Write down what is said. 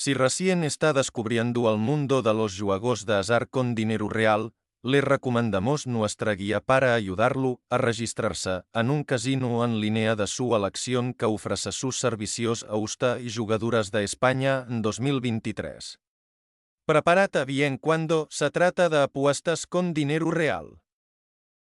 Si recién está descubriendo el mundo de los juegos de azar con dinero real, le recomendamos nuestra guía para ayudarlo a registrarse en un casino en línea de su elección que ofrece sus servicios a usted y jugadoras de España en 2023. Prepárate bien cuando se trata de apuestas con dinero real.